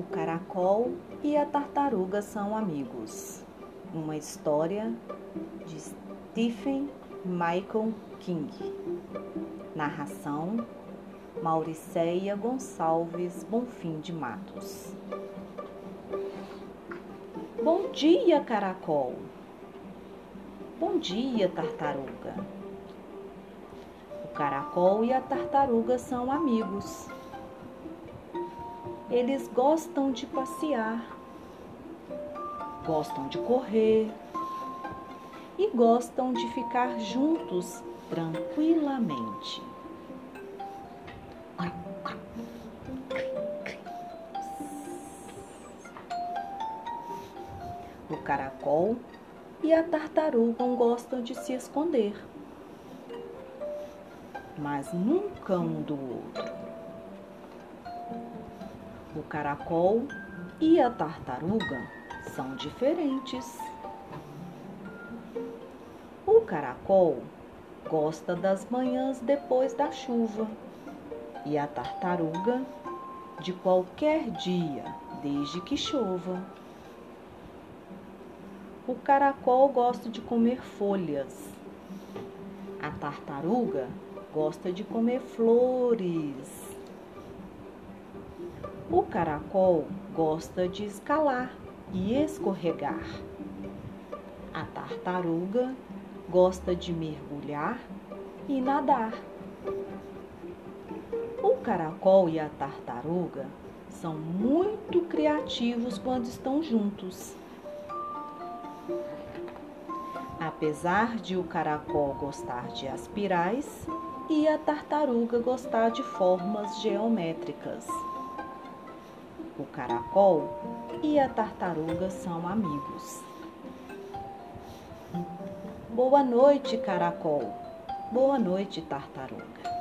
caracol e a tartaruga são amigos. Uma história de Stephen Michael King. Narração Mauriceia Gonçalves Bonfim de Matos. Bom dia, caracol. Bom dia, tartaruga. O caracol e a tartaruga são amigos. Eles gostam de passear, gostam de correr. E gostam de ficar juntos tranquilamente. O caracol e a tartaruga gostam de se esconder, mas nunca um do outro o caracol e a tartaruga são diferentes. O caracol gosta das manhãs depois da chuva e a tartaruga de qualquer dia, desde que chova. O caracol gosta de comer folhas. A tartaruga gosta de comer flores. O caracol gosta de escalar e escorregar. A tartaruga gosta de mergulhar e nadar. O caracol e a tartaruga são muito criativos quando estão juntos. Apesar de o caracol gostar de aspirais e a tartaruga gostar de formas geométricas. O caracol e a tartaruga são amigos. Boa noite, caracol. Boa noite, tartaruga.